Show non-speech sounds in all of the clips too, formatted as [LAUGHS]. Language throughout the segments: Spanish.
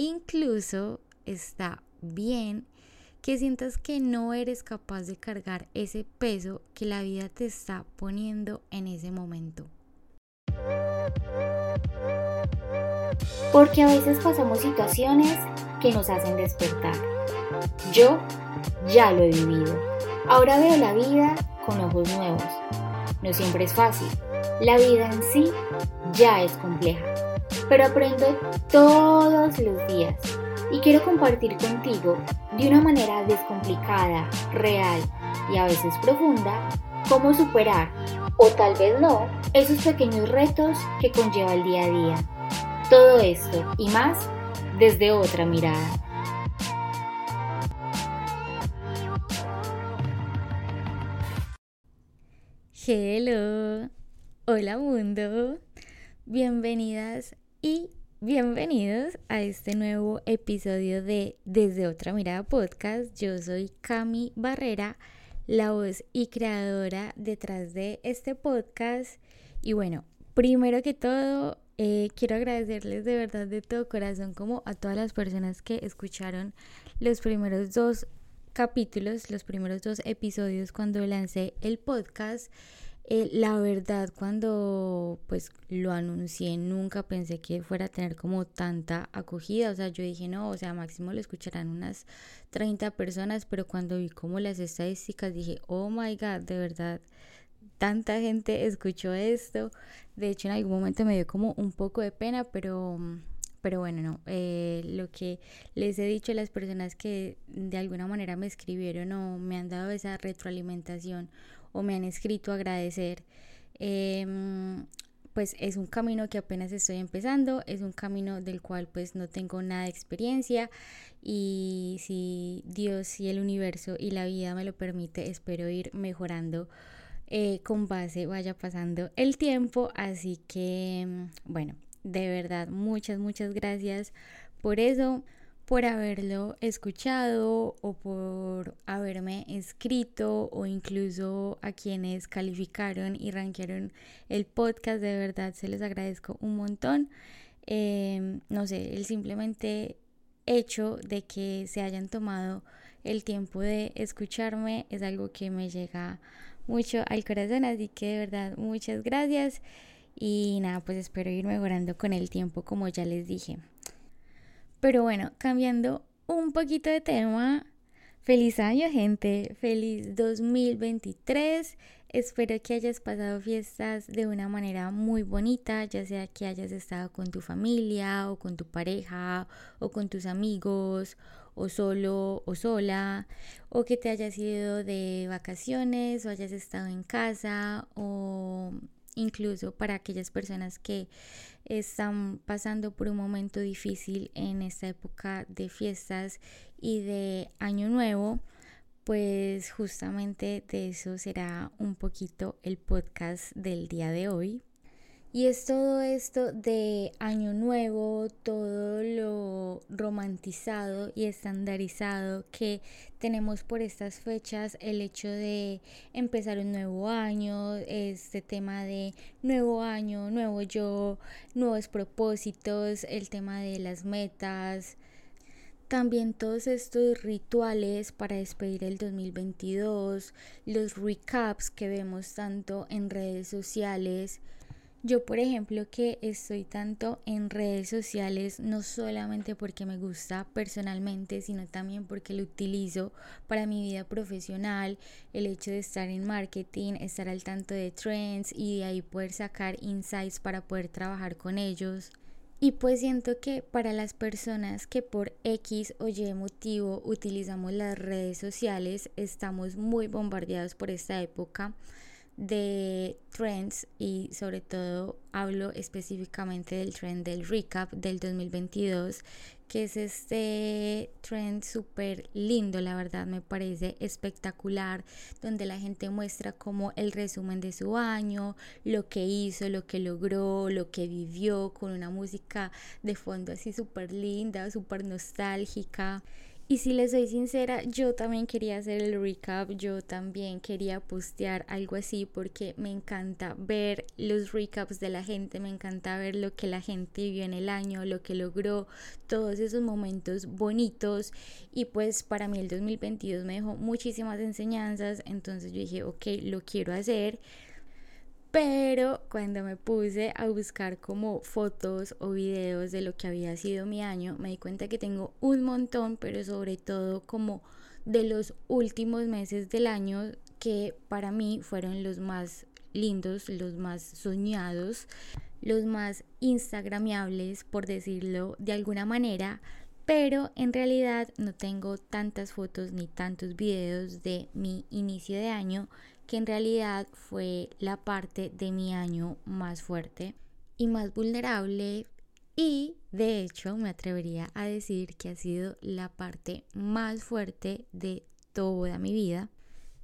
incluso está bien que sientas que no eres capaz de cargar ese peso que la vida te está poniendo en ese momento. Porque a veces pasamos situaciones que nos hacen despertar. Yo ya lo he vivido. Ahora veo la vida con ojos nuevos. No siempre es fácil. La vida en sí ya es compleja. Pero aprendo todos los días y quiero compartir contigo de una manera descomplicada, real y a veces profunda cómo superar, o tal vez no, esos pequeños retos que conlleva el día a día. Todo esto y más desde otra mirada. Hello, hola mundo, bienvenidas y Bienvenidos a este nuevo episodio de Desde otra mirada podcast. Yo soy Cami Barrera, la voz y creadora detrás de este podcast. Y bueno, primero que todo, eh, quiero agradecerles de verdad de todo corazón como a todas las personas que escucharon los primeros dos capítulos, los primeros dos episodios cuando lancé el podcast. Eh, la verdad, cuando pues lo anuncié, nunca pensé que fuera a tener como tanta acogida. O sea, yo dije, no, o sea, máximo lo escucharán unas 30 personas, pero cuando vi como las estadísticas dije, oh my god, de verdad, tanta gente escuchó esto. De hecho, en algún momento me dio como un poco de pena, pero pero bueno, no, eh, lo que les he dicho a las personas que de alguna manera me escribieron o me han dado esa retroalimentación o me han escrito agradecer, em, pues es un camino que apenas estoy empezando, es un camino del cual pues no tengo nada de experiencia y si Dios y el universo y la vida me lo permite, espero ir mejorando eh, con base vaya pasando el tiempo, así que em, bueno, de verdad muchas, muchas gracias por eso por haberlo escuchado o por haberme escrito o incluso a quienes calificaron y rankearon el podcast. De verdad se les agradezco un montón. Em, no sé, el simplemente hecho de que se hayan tomado el tiempo de escucharme es algo que me llega mucho al corazón. Así que de verdad muchas gracias. Y nada, pues espero ir mejorando con el tiempo como ya les dije. Pero bueno, cambiando un poquito de tema, feliz año gente, feliz 2023. Espero que hayas pasado fiestas de una manera muy bonita, ya sea que hayas estado con tu familia o con tu pareja o con tus amigos o solo o sola o que te hayas ido de vacaciones o hayas estado en casa o incluso para aquellas personas que están pasando por un momento difícil en esta época de fiestas y de año nuevo, pues justamente de eso será un poquito el podcast del día de hoy. Y es todo esto de año nuevo, todo lo romantizado y estandarizado que tenemos por estas fechas, el hecho de empezar un nuevo año, este tema de nuevo año, nuevo yo, nuevos propósitos, el tema de las metas, también todos estos rituales para despedir el 2022, los recaps que vemos tanto en redes sociales, yo, por ejemplo, que estoy tanto en redes sociales, no solamente porque me gusta personalmente, sino también porque lo utilizo para mi vida profesional, el hecho de estar en marketing, estar al tanto de trends y de ahí poder sacar insights para poder trabajar con ellos. Y pues siento que para las personas que por X o Y motivo utilizamos las redes sociales, estamos muy bombardeados por esta época de trends y sobre todo hablo específicamente del trend del recap del 2022 que es este trend súper lindo, la verdad me parece espectacular, donde la gente muestra como el resumen de su año, lo que hizo, lo que logró, lo que vivió, con una música de fondo así súper linda, súper nostálgica. Y si les soy sincera, yo también quería hacer el recap, yo también quería postear algo así porque me encanta ver los recaps de la gente, me encanta ver lo que la gente vio en el año, lo que logró, todos esos momentos bonitos y pues para mí el 2022 me dejó muchísimas enseñanzas, entonces yo dije, ok, lo quiero hacer. Pero cuando me puse a buscar como fotos o videos de lo que había sido mi año, me di cuenta que tengo un montón, pero sobre todo como de los últimos meses del año que para mí fueron los más lindos, los más soñados, los más instagramiables, por decirlo de alguna manera, pero en realidad no tengo tantas fotos ni tantos videos de mi inicio de año que en realidad fue la parte de mi año más fuerte y más vulnerable y de hecho me atrevería a decir que ha sido la parte más fuerte de toda mi vida.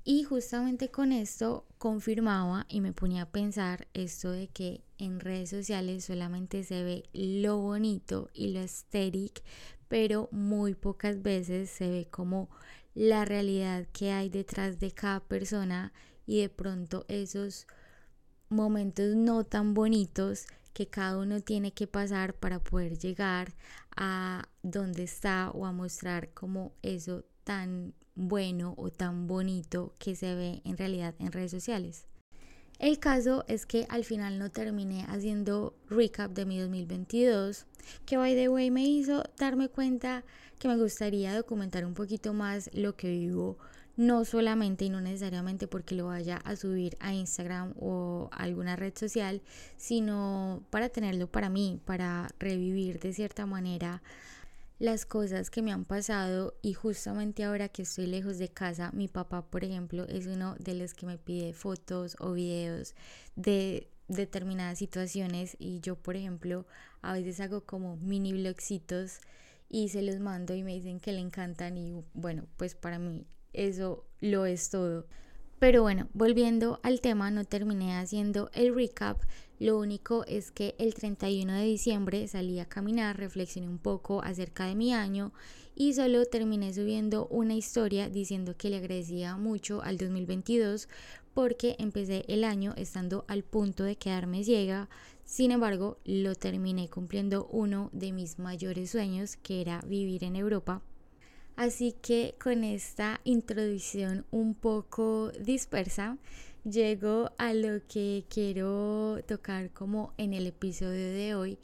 Y justamente con esto confirmaba y me ponía a pensar esto de que en redes sociales solamente se ve lo bonito y lo estético, pero muy pocas veces se ve como la realidad que hay detrás de cada persona y de pronto esos momentos no tan bonitos que cada uno tiene que pasar para poder llegar a donde está o a mostrar como eso tan bueno o tan bonito que se ve en realidad en redes sociales. El caso es que al final no terminé haciendo recap de mi 2022, que by the way me hizo darme cuenta que me gustaría documentar un poquito más lo que vivo no solamente y no necesariamente porque lo vaya a subir a Instagram o alguna red social, sino para tenerlo para mí, para revivir de cierta manera las cosas que me han pasado y justamente ahora que estoy lejos de casa, mi papá, por ejemplo, es uno de los que me pide fotos o videos de determinadas situaciones y yo, por ejemplo, a veces hago como mini blogcitos y se los mando y me dicen que le encantan y bueno, pues para mí eso lo es todo. Pero bueno, volviendo al tema, no terminé haciendo el recap. Lo único es que el 31 de diciembre salí a caminar, reflexioné un poco acerca de mi año y solo terminé subiendo una historia diciendo que le agradecía mucho al 2022 porque empecé el año estando al punto de quedarme ciega. Sin embargo, lo terminé cumpliendo uno de mis mayores sueños, que era vivir en Europa Así que con esta introducción un poco dispersa, llego a lo que quiero tocar como en el episodio de hoy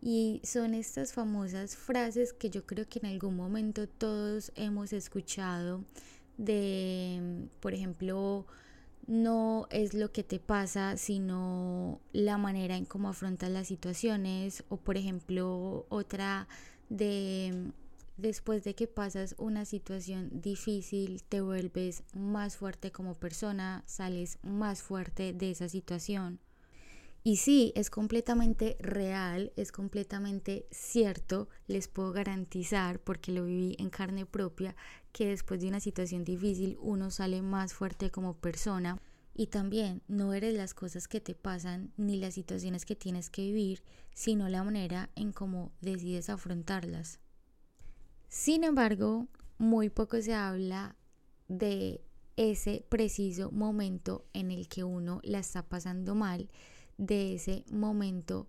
y son estas famosas frases que yo creo que en algún momento todos hemos escuchado de, por ejemplo, no es lo que te pasa, sino la manera en cómo afrontas las situaciones o por ejemplo otra de después de que pasas una situación difícil, te vuelves más fuerte como persona, sales más fuerte de esa situación. Y sí, es completamente real, es completamente cierto, les puedo garantizar, porque lo viví en carne propia, que después de una situación difícil uno sale más fuerte como persona. Y también no eres las cosas que te pasan ni las situaciones que tienes que vivir, sino la manera en cómo decides afrontarlas. Sin embargo, muy poco se habla de ese preciso momento en el que uno la está pasando mal, de ese momento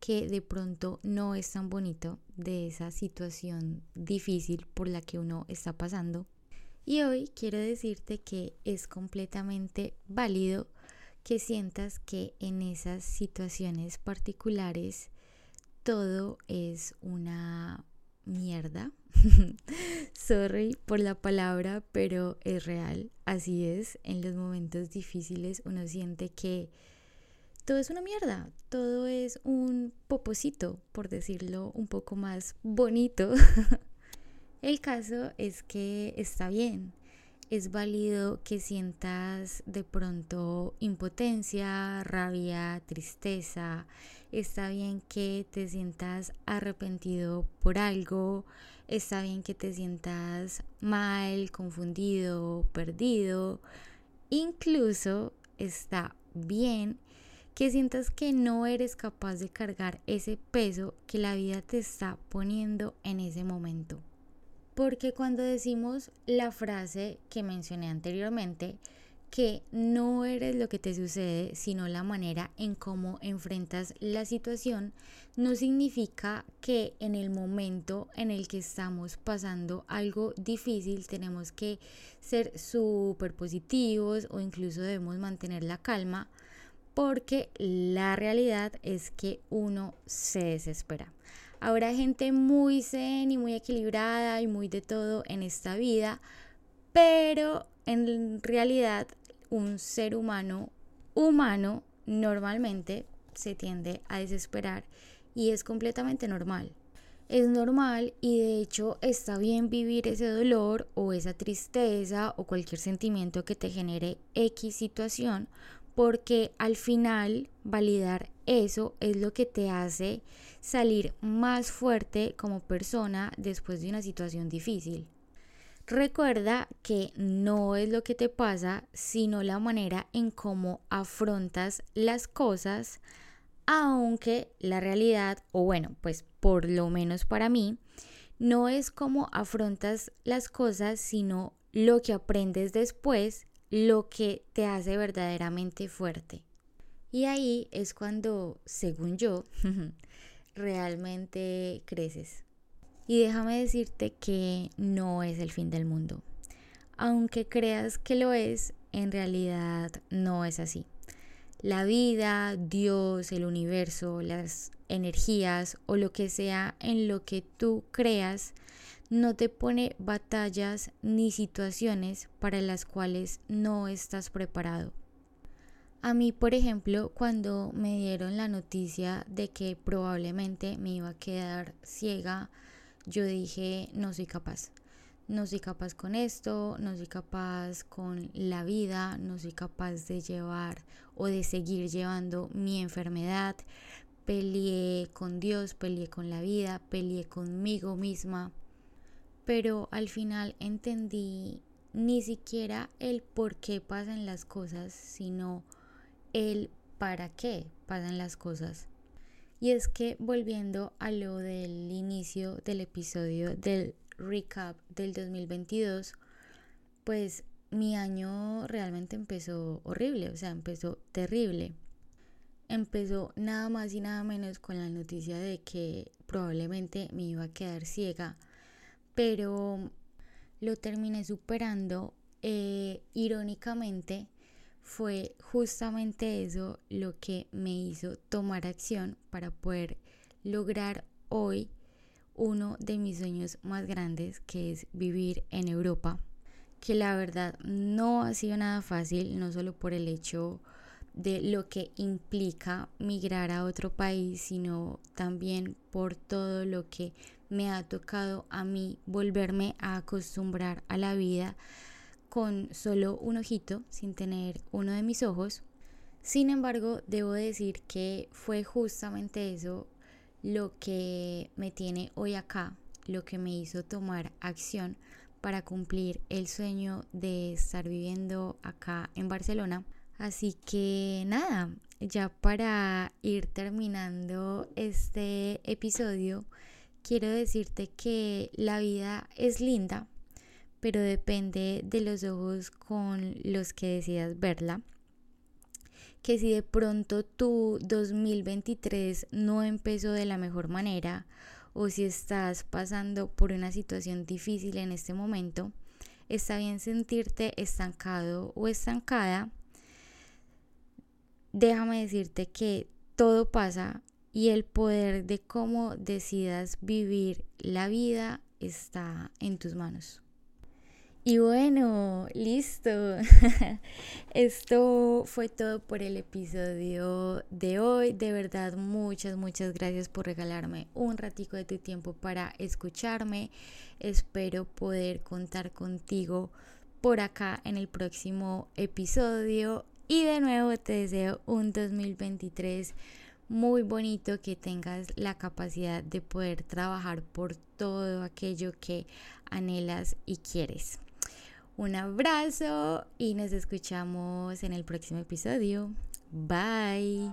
que de pronto no es tan bonito, de esa situación difícil por la que uno está pasando. Y hoy quiero decirte que es completamente válido que sientas que en esas situaciones particulares todo es una mierda. [LAUGHS] Sorry por la palabra, pero es real. Así es. En los momentos difíciles uno siente que todo es una mierda. Todo es un poposito, por decirlo un poco más bonito. [LAUGHS] El caso es que está bien. Es válido que sientas de pronto impotencia, rabia, tristeza, está bien que te sientas arrepentido por algo, está bien que te sientas mal, confundido, perdido, incluso está bien que sientas que no eres capaz de cargar ese peso que la vida te está poniendo en ese momento. Porque cuando decimos la frase que mencioné anteriormente, que no eres lo que te sucede, sino la manera en cómo enfrentas la situación, no significa que en el momento en el que estamos pasando algo difícil tenemos que ser súper positivos o incluso debemos mantener la calma, porque la realidad es que uno se desespera. Habrá gente muy zen y muy equilibrada y muy de todo en esta vida, pero en realidad un ser humano humano normalmente se tiende a desesperar y es completamente normal. Es normal y de hecho está bien vivir ese dolor o esa tristeza o cualquier sentimiento que te genere X situación porque al final validar eso es lo que te hace salir más fuerte como persona después de una situación difícil. Recuerda que no es lo que te pasa, sino la manera en cómo afrontas las cosas, aunque la realidad, o bueno, pues por lo menos para mí, no es cómo afrontas las cosas, sino lo que aprendes después, lo que te hace verdaderamente fuerte. Y ahí es cuando, según yo, [LAUGHS] realmente creces. Y déjame decirte que no es el fin del mundo. Aunque creas que lo es, en realidad no es así. La vida, Dios, el universo, las energías o lo que sea en lo que tú creas, no te pone batallas ni situaciones para las cuales no estás preparado. A mí, por ejemplo, cuando me dieron la noticia de que probablemente me iba a quedar ciega yo dije, no soy capaz. No soy capaz con esto, no soy capaz con la vida, no soy capaz de llevar o de seguir llevando mi enfermedad. Peleé con Dios, peleé con la vida, peleé conmigo misma. Pero al final entendí ni siquiera el por qué pasan las cosas, sino el para qué pasan las cosas. Y es que volviendo a lo del inicio del episodio del recap del 2022, pues mi año realmente empezó horrible, o sea, empezó terrible. Empezó nada más y nada menos con la noticia de que probablemente me iba a quedar ciega, pero lo terminé superando eh, irónicamente fue justamente eso lo que me hizo tomar acción para poder lograr hoy uno de mis sueños más grandes, que es vivir en Europa, que la verdad no ha sido nada fácil, no solo por el hecho de lo que implica migrar a otro país, sino también por todo lo que me ha tocado a mí volverme a acostumbrar a la vida con solo un ojito, sin tener uno de mis ojos. Sin embargo, debo decir que fue justamente eso lo que me tiene hoy acá, lo que me hizo tomar acción para cumplir el sueño de estar viviendo acá en Barcelona. Así que nada, ya para ir terminando este episodio, quiero decirte que la vida es linda, pero depende de los ojos con los que decidas verla. Que si de pronto tu 2023 no empezó de la mejor manera o si estás pasando por una situación difícil en este momento, está bien sentirte estancado o estancada. Déjame decirte que todo pasa y el poder de cómo decidas vivir la vida está en tus manos. Y bueno, listo. [LAUGHS] Esto fue todo por el episodio de hoy. De verdad, muchas, muchas gracias por regalarme un ratico de tu tiempo para escucharme. Espero poder contar contigo por acá en el próximo episodio. Y de nuevo te deseo un 2023 muy bonito, que tengas la capacidad de poder trabajar por todo aquello que anhelas y quieres. Un abrazo y nos escuchamos en el próximo episodio. Bye.